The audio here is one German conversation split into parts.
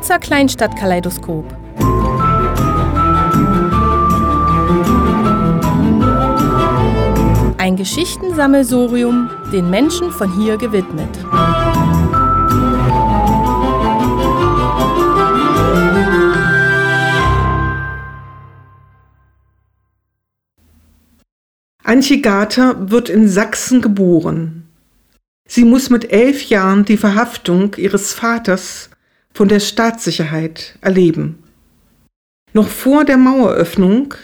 Harzer Kleinstadtkaleidoskop. Ein Geschichtensammelsorium den Menschen von hier gewidmet. Antje Gater wird in Sachsen geboren. Sie muss mit elf Jahren die Verhaftung ihres Vaters von der Staatssicherheit erleben. Noch vor der Maueröffnung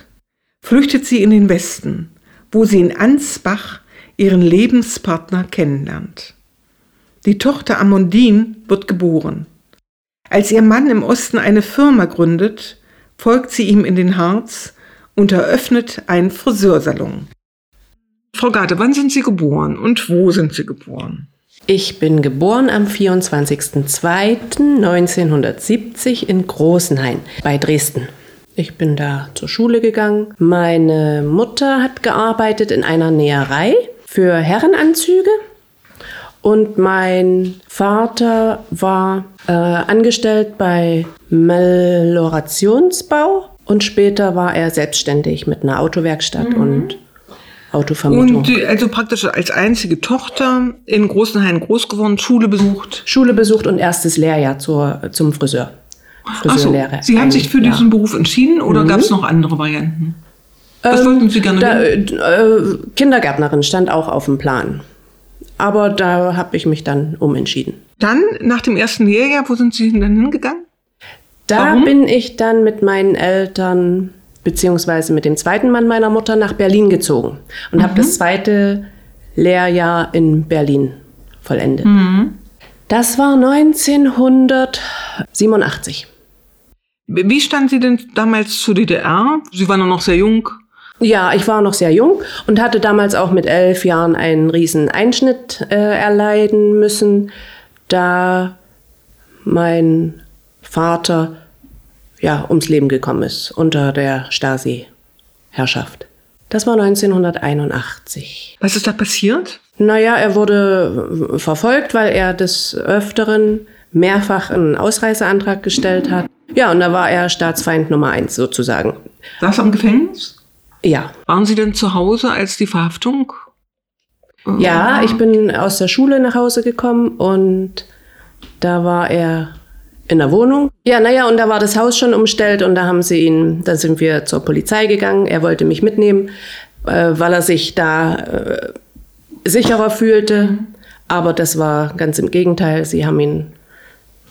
flüchtet sie in den Westen, wo sie in Ansbach ihren Lebenspartner kennenlernt. Die Tochter Amondine wird geboren. Als ihr Mann im Osten eine Firma gründet, folgt sie ihm in den Harz und eröffnet einen Friseursalon. Frau Garte, wann sind Sie geboren und wo sind Sie geboren? Ich bin geboren am 24.02.1970 in Großenhain bei Dresden. Ich bin da zur Schule gegangen. Meine Mutter hat gearbeitet in einer Näherei für Herrenanzüge und mein Vater war äh, angestellt bei Melorationsbau und später war er selbstständig mit einer Autowerkstatt mhm. und Autovermietung. Und also praktisch als einzige Tochter in Großenhain groß geworden, Schule besucht? Schule besucht und erstes Lehrjahr zur, zum Friseur. Friseurlehre. So, Sie haben sich für diesen ja. Beruf entschieden oder mhm. gab es noch andere Varianten? Was ähm, wollten Sie gerne da, äh, Kindergärtnerin stand auch auf dem Plan. Aber da habe ich mich dann umentschieden. Dann, nach dem ersten Lehrjahr, wo sind Sie denn hingegangen? Da Warum? bin ich dann mit meinen Eltern beziehungsweise mit dem zweiten Mann meiner Mutter nach Berlin gezogen und mhm. habe das zweite Lehrjahr in Berlin vollendet. Mhm. Das war 1987. Wie standen Sie denn damals zur DDR? Sie waren noch sehr jung. Ja, ich war noch sehr jung und hatte damals auch mit elf Jahren einen riesen Einschnitt äh, erleiden müssen, da mein Vater ja, ums Leben gekommen ist unter der Stasi-Herrschaft. Das war 1981. Was ist da passiert? Naja, er wurde verfolgt, weil er des Öfteren mehrfach einen Ausreiseantrag gestellt hat. Ja, und da war er Staatsfeind Nummer eins sozusagen. Saß er im Gefängnis? Ja. Waren Sie denn zu Hause als die Verhaftung? Ja, ich bin aus der Schule nach Hause gekommen und da war er in der Wohnung. Ja, naja, und da war das Haus schon umstellt und da haben sie ihn, da sind wir zur Polizei gegangen. Er wollte mich mitnehmen, äh, weil er sich da äh, sicherer fühlte. Aber das war ganz im Gegenteil. Sie haben ihn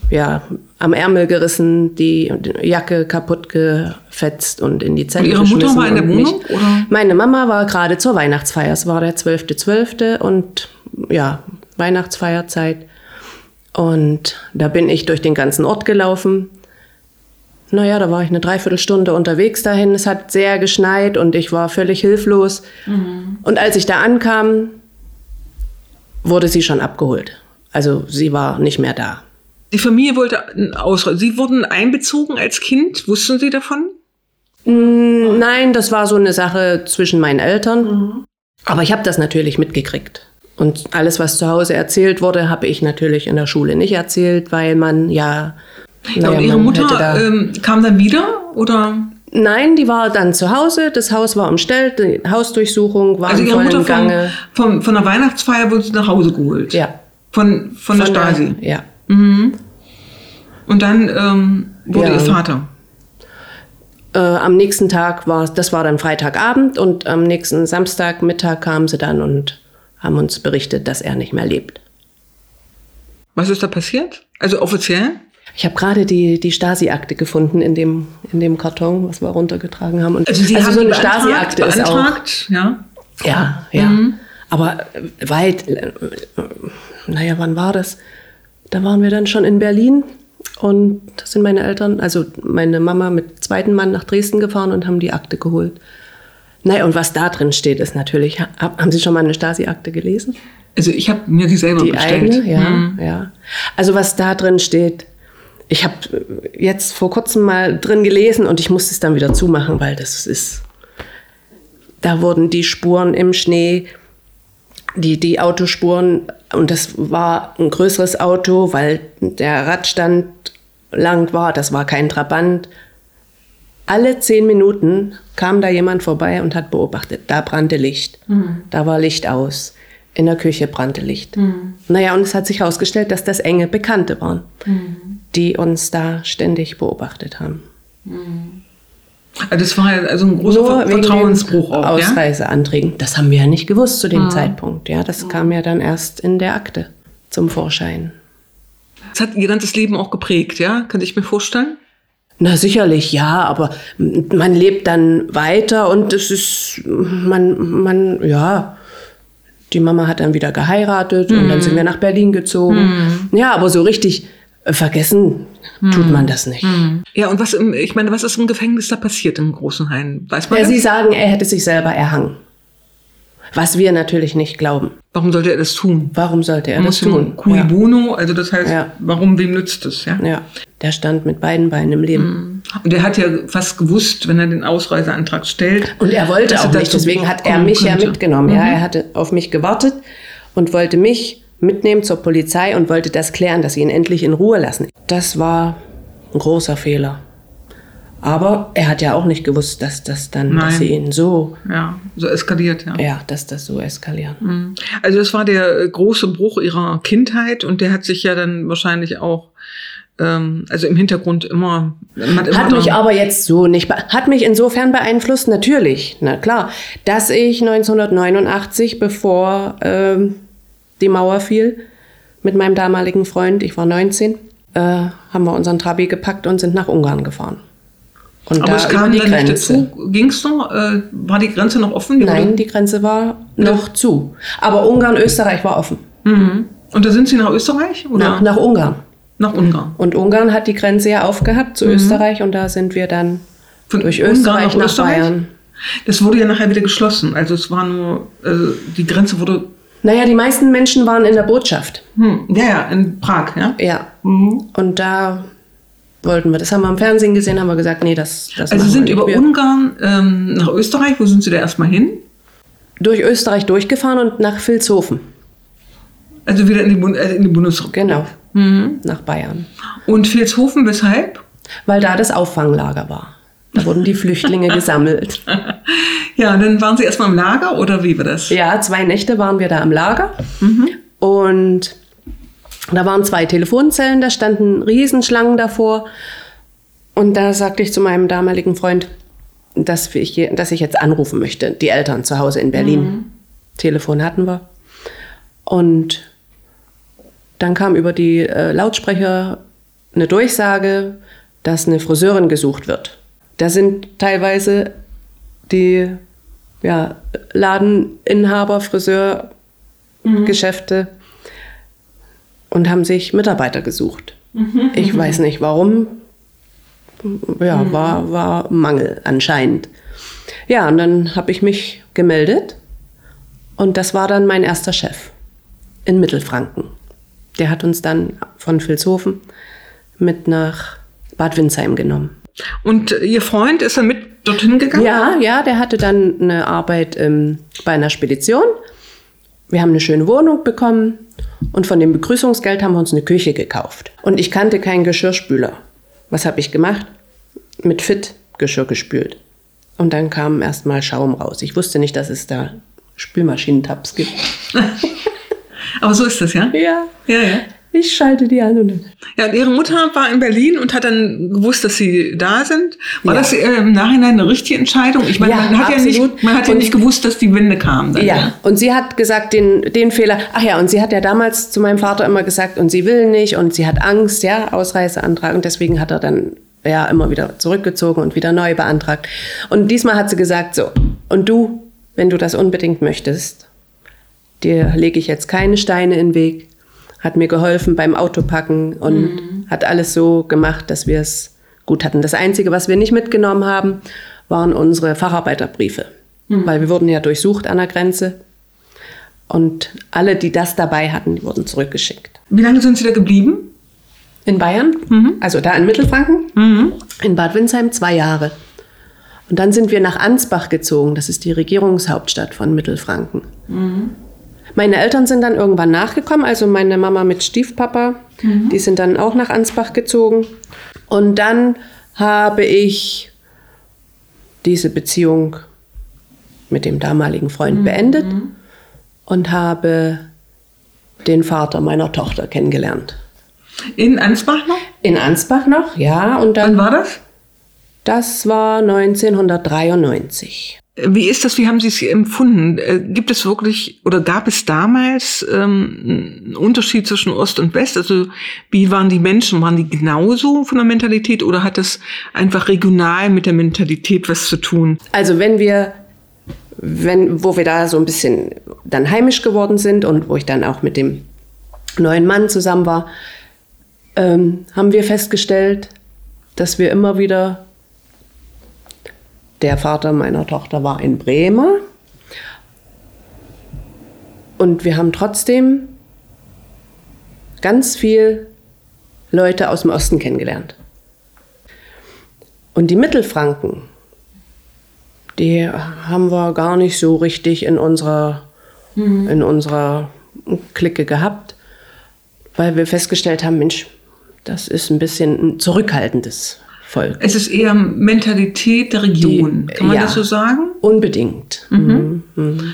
ja, am Ärmel gerissen, die Jacke kaputt gefetzt und in die Zelle und Ihre Mutter war in der Wohnung? Oder? Meine Mama war gerade zur Weihnachtsfeier. Es war der 12.12. .12. und ja, Weihnachtsfeierzeit. Und da bin ich durch den ganzen Ort gelaufen. Naja, da war ich eine Dreiviertelstunde unterwegs dahin. Es hat sehr geschneit und ich war völlig hilflos. Mhm. Und als ich da ankam, wurde sie schon abgeholt. Also sie war nicht mehr da. Die Familie wollte ausreisen. Sie wurden einbezogen als Kind. Wussten Sie davon? Mm, nein, das war so eine Sache zwischen meinen Eltern. Mhm. Aber ich habe das natürlich mitgekriegt. Und alles, was zu Hause erzählt wurde, habe ich natürlich in der Schule nicht erzählt, weil man ja. ja und Ihre Mutter ähm, kam dann wieder oder? Nein, die war dann zu Hause. Das Haus war umstellt, die Hausdurchsuchung war also im vollen Mutter Gange. Von, von, von der Weihnachtsfeier wurde sie nach Hause geholt. Ja. Von, von, von der Stasi. Der, ja. Mhm. Und dann ähm, wurde ja. ihr Vater. Äh, am nächsten Tag war das war dann Freitagabend und am nächsten Samstagmittag kam sie dann und haben uns berichtet, dass er nicht mehr lebt. Was ist da passiert? Also offiziell? Ich habe gerade die, die Stasi-Akte gefunden in dem, in dem Karton, was wir runtergetragen haben. Und also Sie also haben so eine Stasi-Akte ist auch. Ja, ja. ja. Mhm. Aber weit, äh, naja, wann war das? Da waren wir dann schon in Berlin und da sind meine Eltern, also meine Mama mit zweiten Mann nach Dresden gefahren und haben die Akte geholt. Naja, und was da drin steht, ist natürlich, haben Sie schon mal eine Stasi-Akte gelesen? Also ich habe mir die selber die bestellt. Eigene, ja, mhm. ja. Also was da drin steht, ich habe jetzt vor kurzem mal drin gelesen und ich musste es dann wieder zumachen, weil das ist, da wurden die Spuren im Schnee, die, die Autospuren, und das war ein größeres Auto, weil der Radstand lang war, das war kein Trabant. Alle zehn Minuten kam da jemand vorbei und hat beobachtet, da brannte Licht, da war Licht aus, in der Küche brannte Licht. Naja, und es hat sich herausgestellt, dass das enge Bekannte waren, die uns da ständig beobachtet haben. Also das war ja also ein großer Nur Vertrauensbruch auch, ja? Ausreiseanträgen. Das haben wir ja nicht gewusst zu dem Zeitpunkt. Ja, das kam ja dann erst in der Akte zum Vorschein. Das hat ihr ganzes Leben auch geprägt, ja? Könnte ich mir vorstellen? Na sicherlich, ja, aber man lebt dann weiter und es ist, man, man, ja, die Mama hat dann wieder geheiratet und dann sind wir nach Berlin gezogen. Ja, aber so richtig äh, vergessen tut man das nicht. Ja, und was im, ich meine, was ist im Gefängnis da passiert im großen Hain? Weiß man Ja, das? Sie sagen, er hätte sich selber erhangen. Was wir natürlich nicht glauben. Warum sollte er das tun? Warum sollte er Muss das tun? Cui Ja. bono, also das heißt, Ja. warum, wem nützt es, ja? ja, der stand mit beiden Beinen im Leben. Und er hat ja fast gewusst, wenn er den Ausreiseantrag stellt. Und er wollte auch er nicht, deswegen hat er mich ja könnte. mitgenommen. Ja, er hatte auf mich gewartet und wollte mich mitnehmen zur Polizei und wollte das klären, dass sie ihn endlich in Ruhe lassen. Das war ein großer Fehler. Aber er hat ja auch nicht gewusst, dass das dann, Nein. dass sie ihn so, Ja, so eskaliert, ja. ja, dass das so eskaliert. Also das war der äh, große Bruch ihrer Kindheit und der hat sich ja dann wahrscheinlich auch, ähm, also im Hintergrund immer, hat immer Hat mich aber jetzt so nicht, hat mich insofern beeinflusst, natürlich, na klar, dass ich 1989, bevor ähm, die Mauer fiel, mit meinem damaligen Freund, ich war 19, äh, haben wir unseren Trabi gepackt und sind nach Ungarn gefahren. Und aber es über kam die dann nicht Grenze. dazu. Ging es noch? Äh, war die Grenze noch offen? Die Nein, wurde- die Grenze war noch zu. Aber Ungarn, Österreich war offen. Mhm. Und da sind Sie nach Österreich oder Nach, nach Ungarn. nach Ungarn? Und Ungarn hat die Grenze ja aufgehabt zu Österreich und da sind wir dann Mhm. Von durch Österreich nach nach, Österreich? Bayern. Das wurde ja nachher wieder geschlossen. Also es war nur, also die Grenze wurde, Naja, die meisten Menschen waren in der Botschaft. hm, ja, ja, in Prag, ja. Ja. Mhm. Und da wollten wir, das haben wir im Fernsehen gesehen, haben wir gesagt, nee, das, das Also sind über. Wir- Ungarn ähm, nach Österreich. Wo sind Sie da erstmal hin? durch Österreich durchgefahren und nach Vilshofen. Also wieder in die, Bund äh, in die Bundesrepublik. Genau. Mhm. Nach Bayern. Und Vilshofen, weshalb? Weil da das Auffanglager war. Da wurden die Flüchtlinge gesammelt. Ja, dann waren Sie erstmal im Lager oder wie war das? Ja, zwei Nächte waren wir da im Lager. Und da waren zwei Telefonzellen, da standen Riesenschlangen davor. Und da sagte ich zu meinem damaligen Freund, dass ich, dass ich jetzt anrufen möchte, die Eltern zu Hause in Berlin. Telefon hatten wir. Und dann kam über die äh, Lautsprecher eine Durchsage, dass eine Friseurin gesucht wird. Da sind teilweise die ja, Ladeninhaber, Friseurgeschäfte und haben sich Mitarbeiter gesucht. Ich weiß nicht warum. Ja, war, war Mangel anscheinend. Ja, und dann habe ich mich gemeldet und das war dann mein erster Chef in Mittelfranken. Der hat uns dann von Vilshofen mit nach Bad Windsheim genommen. Und Ihr Freund ist dann mit dorthin gegangen? Ja, ja, der hatte dann eine Arbeit ähm, bei einer Spedition. Wir haben eine schöne Wohnung bekommen und von dem Begrüßungsgeld haben wir uns eine Küche gekauft. Und ich kannte keinen Geschirrspüler. Was habe ich gemacht? Mit Fit Geschirr gespült. Und dann kam erstmal Schaum raus. Ich wusste nicht, dass es da Spülmaschinentabs gibt. Aber so ist das, ja? Ja, Ja, ja. Ich schalte die an. Ja, und Ihre Mutter war in Berlin und hat dann gewusst, dass Sie da sind. War Ja. das äh, im Nachhinein eine richtige Entscheidung? Ich meine, Ja, man hat ja nicht, man hat ja nicht gewusst, dass die Wende kam. Dann, Ja, und sie hat gesagt, den, den Fehler, ach ja, und sie hat ja damals zu meinem Vater immer gesagt, und sie will nicht, und sie hat Angst, ja, Ausreiseantrag, und deswegen hat er dann ja immer wieder zurückgezogen und wieder neu beantragt. Und diesmal hat sie gesagt, so, und du, wenn du das unbedingt möchtest, dir lege ich jetzt keine Steine in den Weg, hat mir geholfen beim Autopacken und hat alles so gemacht, dass wir es gut hatten. Das Einzige, was wir nicht mitgenommen haben, waren unsere Facharbeiterbriefe, weil wir wurden ja durchsucht an der Grenze und alle, die das dabei hatten, die wurden zurückgeschickt. Wie lange sind Sie da geblieben? In Bayern, also da in Mittelfranken, in Bad Windsheim zwei Jahre. Und dann sind wir nach Ansbach gezogen, das ist die Regierungshauptstadt von Mittelfranken. Meine Eltern sind dann irgendwann nachgekommen, also meine Mama mit Stiefpapa, die sind dann auch nach Ansbach gezogen. Und dann habe ich diese Beziehung mit dem damaligen Freund beendet und habe den Vater meiner Tochter kennengelernt. In Ansbach noch? In Ansbach noch, ja. Und Wann dann, war das? das war 1993. Wie ist das? Wie haben Sie es empfunden? Äh, Gibt es wirklich oder gab es damals ähm, einen Unterschied zwischen Ost und West? Also wie waren die Menschen? Waren die genauso von der Mentalität oder hat das einfach regional mit der Mentalität was zu tun? Also wenn wir, wenn, wo wir da so ein bisschen dann heimisch geworden sind und wo ich dann auch mit dem neuen Mann zusammen war, ähm, haben wir festgestellt, dass wir immer wieder, der Vater meiner Tochter war in Bremer und wir haben trotzdem ganz viel Leute aus dem Osten kennengelernt. Und die Mittelfranken, die haben wir gar nicht so richtig in unserer, in unserer Clique gehabt, weil wir festgestellt haben, Mensch, das ist ein bisschen ein zurückhaltendes Volk. Es ist eher Mentalität der Region. Die- Kann man ja. das so sagen? Unbedingt. Mhm. Mhm.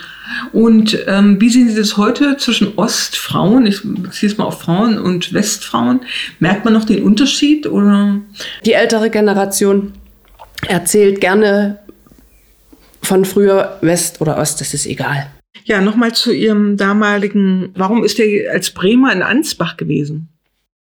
Und ähm, wie sehen Sie das heute zwischen Ostfrauen, ich beziehe es mal auf Frauen und Westfrauen? Merkt man noch den Unterschied oder? Die ältere Generation erzählt gerne von früher West oder Ost, das ist egal. Ja, nochmal zu Ihrem damaligen, warum ist er als Bremer in Ansbach gewesen?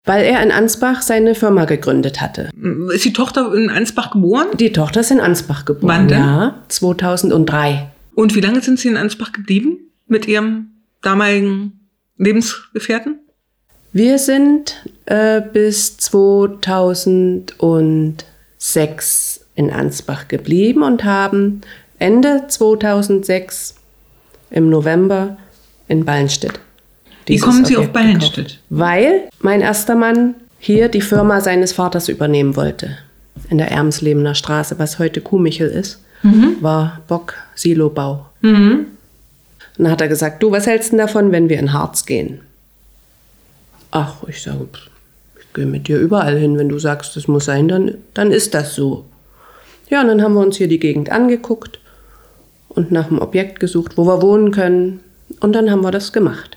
Weil er in Ansbach seine Firma gegründet hatte. Ist die Tochter in Ansbach geboren? Die Tochter ist in Ansbach geboren. Wann denn? Ja, 2003. Und wie lange sind Sie in Ansbach geblieben mit Ihrem damaligen Lebensgefährten? Wir sind äh, bis 2006 in Ansbach geblieben und haben Ende 2006 im November in Ballenstedt. Wie kommen Sie auf Objekt gekauft. Ballenstedt? Weil mein erster Mann hier die Firma seines Vaters übernehmen wollte. In der Ermslebener Straße, was heute Kuhmichel ist, war Bock Silobau. Mhm. Und dann hat er gesagt, du, was hältst du denn davon, wenn wir in Harz gehen? Ach, ich sage, ich gehe mit dir überall hin. Wenn du sagst, das muss sein, dann, dann ist das so. Ja, und dann haben wir uns hier die Gegend angeguckt und nach einem Objekt gesucht, wo wir wohnen können. Und dann haben wir das gemacht.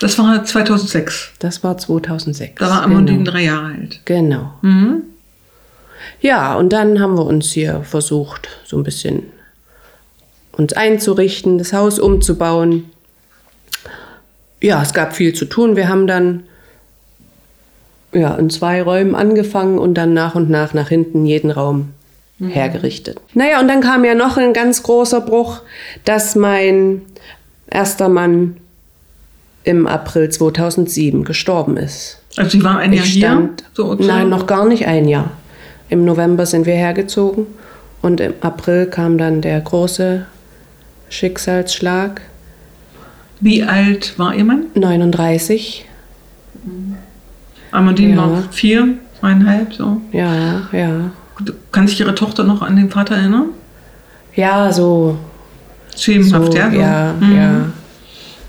Das war 2006. Das war 2006. Da war Amandine Genau. drei Jahre alt. genau. Mhm. Ja, und dann haben wir uns hier versucht, so ein bisschen uns einzurichten, das Haus umzubauen. Ja, es gab viel zu tun. Wir haben dann ja, in zwei Räumen angefangen und dann nach und nach nach hinten jeden Raum hergerichtet. Naja, und dann kam ja noch ein ganz großer Bruch, dass mein erster Mann im April 2007 gestorben ist. Also Sie waren ein Jahr Ich hier? stand, sozusagen? nein, noch gar nicht ein Jahr. Im November sind wir hergezogen und im April kam dann der große Schicksalsschlag. Wie alt war Ihr Mann? 39, Amandine Ja. war vier, zweieinhalb, so. ja, ja. Kann sich Ihre Tochter noch an den Vater erinnern? Ja, so. Schemenhaft, so ja? So. ja, Mhm. ja.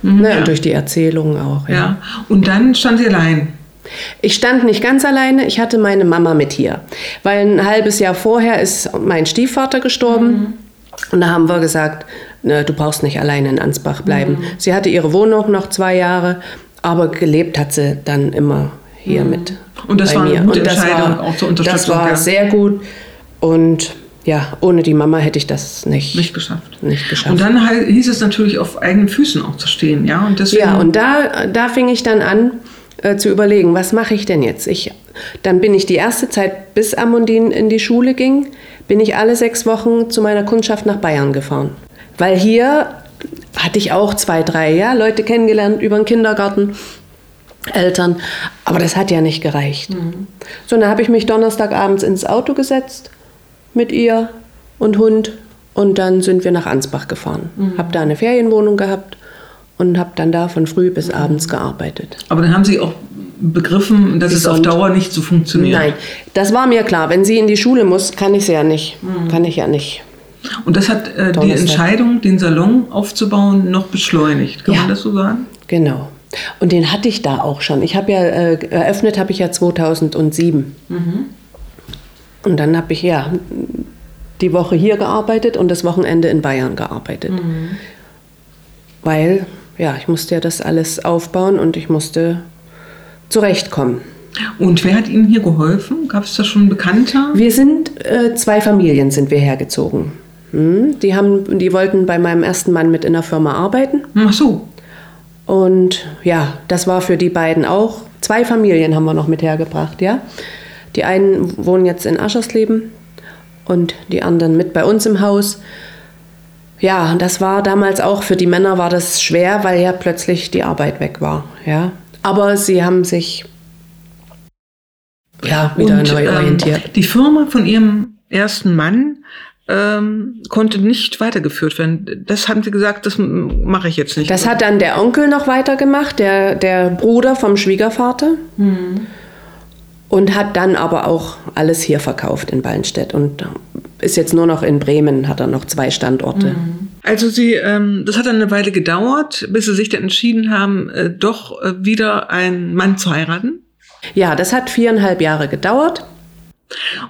Mhm, Ne, ja. Und durch die Erzählungen auch. Ja. ja. Und dann stand Sie allein. Ich stand nicht ganz alleine, ich hatte meine Mama mit hier. Weil ein halbes Jahr vorher ist mein Stiefvater gestorben. Und da haben wir gesagt, ne, du brauchst nicht alleine in Ansbach bleiben. Sie hatte ihre Wohnung noch zwei Jahre, aber gelebt hat sie dann immer hier mit. Und das war eine mir. gute das Entscheidung, war, auch zur Das Unterstützung, war ja. sehr gut. Und ja, ohne die Mama hätte ich das nicht, Nicht geschafft. nicht geschafft. Und dann hieß es natürlich, auf eigenen Füßen auch zu stehen, ja? Und deswegen, Ja, und da, da fing ich dann an äh, zu überlegen, was mache ich denn jetzt? Ich, dann bin ich die erste Zeit, bis Amundin in die Schule ging, bin ich alle sechs Wochen zu meiner Kundschaft nach Bayern gefahren. Weil hier hatte ich auch zwei, drei ja, Leute kennengelernt über den Kindergarten, Eltern, aber das hat ja nicht gereicht. So, dann habe ich mich Donnerstagabends ins Auto gesetzt mit ihr und Hund und dann sind wir nach Ansbach gefahren. Hab da eine Ferienwohnung gehabt und habe dann da von früh bis abends gearbeitet. aber dann haben Sie auch begriffen, dass es auf Gesund. Dauer nicht so funktioniert. Nein, das war mir klar. Wenn sie in die Schule muss, kann ich sie ja nicht. Kann ich ja nicht Und das hat äh, die. Entscheidung, den Salon aufzubauen, noch beschleunigt. Kann Ja. man das so sagen? Genau. Und den hatte ich da auch schon. Ich habe ja äh, eröffnet habe ich ja 2007. Und dann habe ich ja die Woche hier gearbeitet und das Wochenende in Bayern gearbeitet. Weil ja, ich musste ja das alles aufbauen und ich musste zurechtkommen. Und wer hat Ihnen hier geholfen? Gab es da schon Bekannter? Wir sind äh, zwei Familien sind wir hergezogen. Hm, Die haben, die wollten bei meinem ersten Mann mit in der Firma arbeiten. Ach so. Und ja, das war für die beiden auch. Zwei Familien haben wir noch mit hergebracht, ja. Die einen wohnen jetzt in Aschersleben und die anderen mit bei uns im Haus. Ja, das war damals auch für die Männer war das schwer, weil ja plötzlich die Arbeit weg war, ja. Aber sie haben sich ja wieder Und, neu ähm, orientiert. die Firma von Ihrem ersten Mann ähm, konnte nicht weitergeführt werden. Das haben Sie gesagt, das mache ich jetzt nicht. Das hat dann der Onkel noch weitergemacht, der, der Bruder vom Schwiegervater. Und hat dann aber auch alles hier verkauft in Ballenstedt. Und ist jetzt nur noch in Bremen, hat er noch zwei Standorte. Also Sie, ähm, das hat dann eine Weile gedauert, bis Sie sich dann entschieden haben, äh, doch äh, wieder einen Mann zu heiraten. Ja, das hat viereinhalb Jahre gedauert.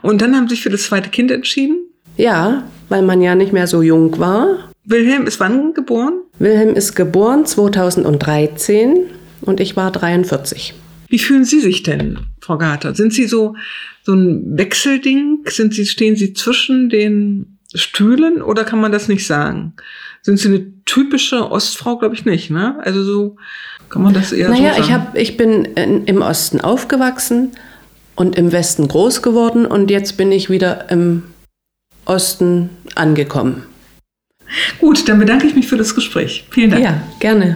Und dann haben Sie sich für das zweite Kind entschieden. Ja, weil man ja nicht mehr so jung war. Wilhelm ist wann geboren? Wilhelm ist geboren 2013 und ich war 43. Wie fühlen Sie sich denn, Frau Garter? Sind Sie so, so ein Wechselding? Sind Sie, stehen Sie zwischen den Stühlen oder kann man das nicht sagen? Sind Sie eine typische Ostfrau? Glaube ich nicht, ne? Also so kann man das eher Naja, so sagen. ich, hab, ich bin in, im Osten aufgewachsen und im Westen groß geworden und jetzt bin ich wieder im Osten angekommen. Gut, dann bedanke ich mich für das Gespräch. Vielen Dank. Ja, gerne.